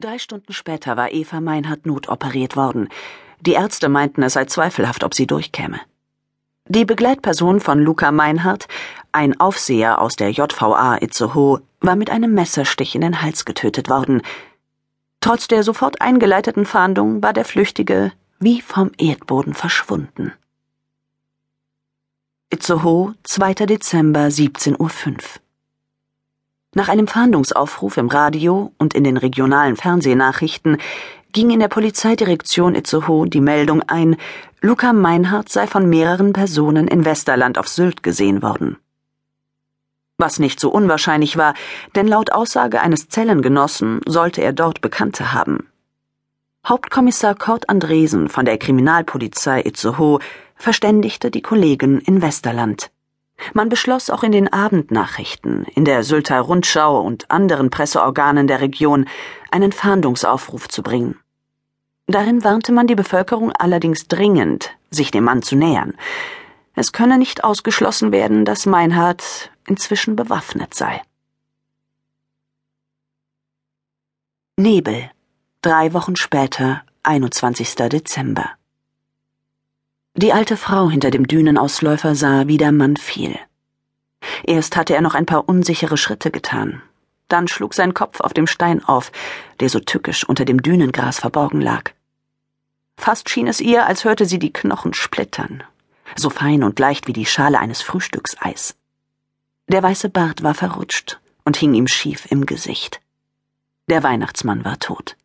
Drei Stunden später war Eva Meinhardt notoperiert worden. Die Ärzte meinten, es sei zweifelhaft, ob sie durchkäme. Die Begleitperson von Luca Meinhardt, ein Aufseher aus der JVA Itzehoe, war mit einem Messerstich in den Hals getötet worden. Trotz der sofort eingeleiteten Fahndung war der Flüchtige wie vom Erdboden verschwunden. Itzehoe, 2. Dezember, 17.05 Uhr. Nach einem Fahndungsaufruf im Radio und in den regionalen Fernsehnachrichten ging in der Polizeidirektion Itzehoe die Meldung ein, Luca Meinhardt sei von mehreren Personen in Westerland auf Sylt gesehen worden. Was nicht so unwahrscheinlich war, denn laut Aussage eines Zellengenossen sollte er dort Bekannte haben. Hauptkommissar Kurt Andresen von der Kriminalpolizei Itzehoe verständigte die Kollegen in Westerland. Man beschloss auch in den Abendnachrichten, in der Sylter Rundschau und anderen Presseorganen der Region einen Fahndungsaufruf zu bringen. Darin warnte man die Bevölkerung allerdings dringend, sich dem Mann zu nähern. Es könne nicht ausgeschlossen werden, dass Meinhard inzwischen bewaffnet sei. Nebel. Drei Wochen später, 21. Dezember. Die alte Frau hinter dem Dünenausläufer sah, wie der Mann fiel. Erst hatte er noch ein paar unsichere Schritte getan. Dann schlug sein Kopf auf dem Stein auf, der so tückisch unter dem Dünengras verborgen lag. Fast schien es ihr, als hörte sie die Knochen splittern, so fein und leicht wie die Schale eines Frühstückseis. Der weiße Bart war verrutscht und hing ihm schief im Gesicht. Der Weihnachtsmann war tot.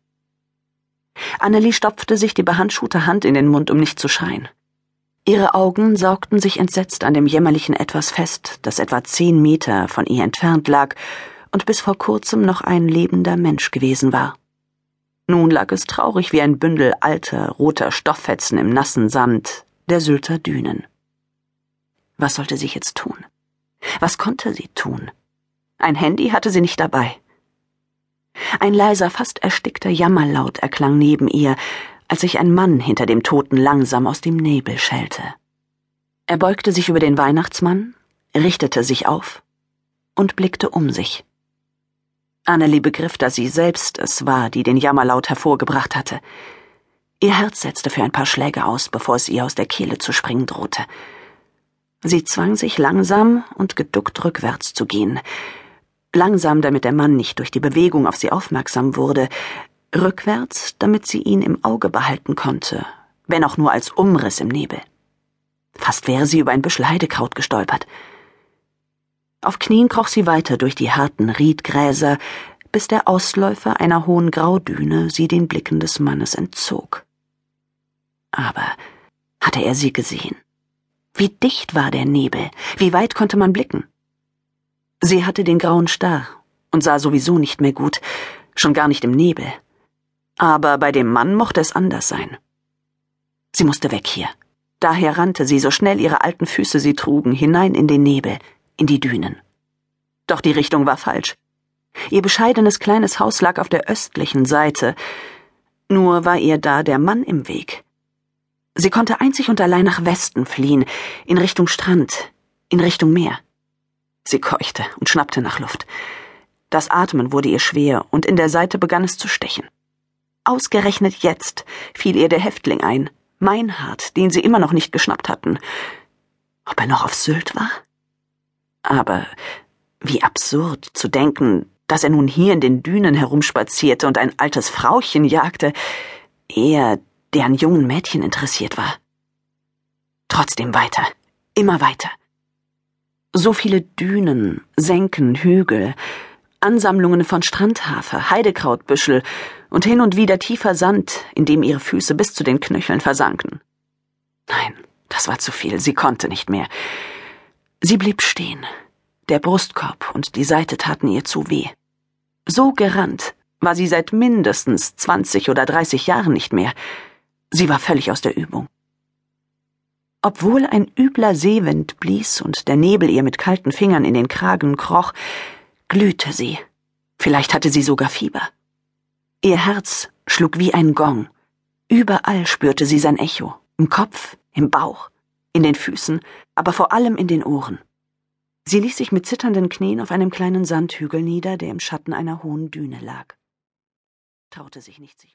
Annelie stopfte sich die behandschuhte Hand in den Mund, um nicht zu schreien. Ihre Augen saugten sich entsetzt an dem jämmerlichen Etwas fest, das etwa zehn Meter von ihr entfernt lag und bis vor kurzem noch ein lebender Mensch gewesen war. Nun lag es traurig wie ein Bündel alter, roter Stofffetzen im nassen Sand der Sylter Dünen. Was sollte sie jetzt tun? Was konnte sie tun? Ein Handy hatte sie nicht dabei. Ein leiser, fast erstickter Jammerlaut erklang neben ihr, als sich ein Mann hinter dem Toten langsam aus dem Nebel schälte. Er beugte sich über den Weihnachtsmann, richtete sich auf und blickte um sich. Annelie begriff, dass sie selbst es war, die den Jammerlaut hervorgebracht hatte. Ihr Herz setzte für ein paar Schläge aus, bevor es ihr aus der Kehle zu springen drohte. Sie zwang sich langsam und geduckt rückwärts zu gehen. Langsam, damit der Mann nicht durch die Bewegung auf sie aufmerksam wurde, rückwärts, damit sie ihn im Auge behalten konnte, wenn auch nur als Umriss im Nebel. Fast wäre sie über ein Büschel Heidekraut gestolpert. Auf Knien kroch sie weiter durch die harten Riedgräser, bis der Ausläufer einer hohen Graudüne sie den Blicken des Mannes entzog. Aber hatte er sie gesehen? Wie dicht war der Nebel? Wie weit konnte man blicken? Sie hatte den grauen Star und sah sowieso nicht mehr gut, schon gar nicht im Nebel. Aber bei dem Mann mochte es anders sein. Sie musste weg hier. Daher rannte sie, so schnell ihre alten Füße sie trugen, hinein in den Nebel, in die Dünen. Doch die Richtung war falsch. Ihr bescheidenes kleines Haus lag auf der östlichen Seite, nur war ihr da der Mann im Weg. Sie konnte einzig und allein nach Westen fliehen, in Richtung Strand, in Richtung Meer. Sie keuchte und schnappte nach Luft. Das Atmen wurde ihr schwer, und in der Seite begann es zu stechen. Ausgerechnet jetzt fiel ihr der Häftling ein, Meinhard, den sie immer noch nicht geschnappt hatten. Ob er noch auf Sylt war? Aber wie absurd zu denken, dass er nun hier in den Dünen herumspazierte und ein altes Frauchen jagte, er, der an jungen Mädchen interessiert war. Trotzdem weiter, immer weiter. So viele Dünen, Senken, Hügel, Ansammlungen von Strandhafer, Heidekrautbüschel und hin und wieder tiefer Sand, in dem ihre Füße bis zu den Knöcheln versanken. Nein, das war zu viel, sie konnte nicht mehr. Sie blieb stehen. Der Brustkorb und die Seite taten ihr zu weh. So gerannt war sie seit mindestens zwanzig oder dreißig Jahren nicht mehr. Sie war völlig aus der Übung. Obwohl ein übler Seewind blies und der Nebel ihr mit kalten Fingern in den Kragen kroch, glühte sie. Vielleicht hatte sie sogar Fieber. Ihr Herz schlug wie ein Gong. Überall spürte sie sein Echo. Im Kopf, im Bauch, in den Füßen, aber vor allem in den Ohren. Sie ließ sich mit zitternden Knien auf einem kleinen Sandhügel nieder, der im Schatten einer hohen Düne lag. traute sich nicht, sich